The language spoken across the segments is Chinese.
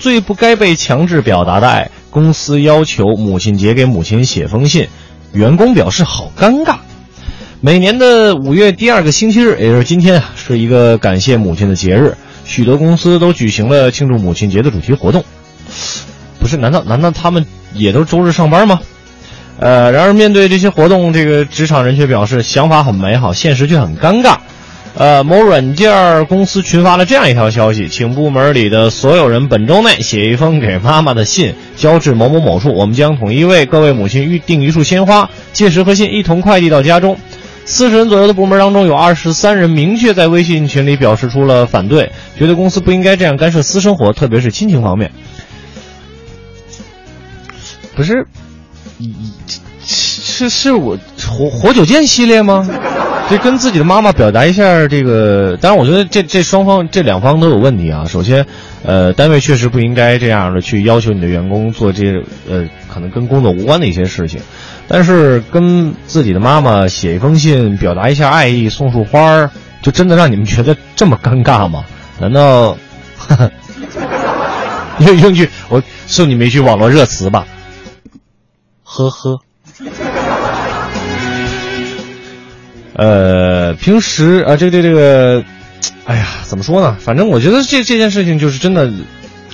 最不该被强制表达的爱，公司要求母亲节给母亲写封信，员工表示好尴尬。每年的五月第二个星期日，也就是今天啊，是一个感谢母亲的节日，许多公司都举行了庆祝母亲节的主题活动。不是？难道难道他们也都周日上班吗？呃，然而面对这些活动，这个职场人却表示想法很美好，现实却很尴尬。呃，某软件公司群发了这样一条消息，请部门里的所有人本周内写一封给妈妈的信，交至某某某处，我们将统一为各位母亲预订一束鲜花，届时和信一同快递到家中。四十人左右的部门当中，有二十三人明确在微信群里表示出了反对，觉得公司不应该这样干涉私生活，特别是亲情方面。不是，是是我活活久见系列吗？这跟自己的妈妈表达一下这个，当然我觉得这这双方这两方都有问题啊。首先，呃，单位确实不应该这样的去要求你的员工做这呃可能跟工作无关的一些事情。但是跟自己的妈妈写一封信，表达一下爱意，送束花儿，就真的让你们觉得这么尴尬吗？难道 用用句我送你们一句网络热词吧？呵呵。呃，平时啊，这这这个，哎呀，怎么说呢？反正我觉得这这件事情就是真的，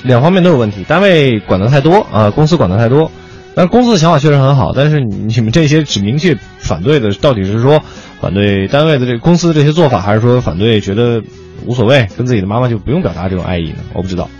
两方面都有问题。单位管的太多啊，公司管的太多。但是公司的想法确实很好，但是你们这些只明确反对的，到底是说反对单位的这公司的这些做法，还是说反对觉得无所谓，跟自己的妈妈就不用表达这种爱意呢？我不知道。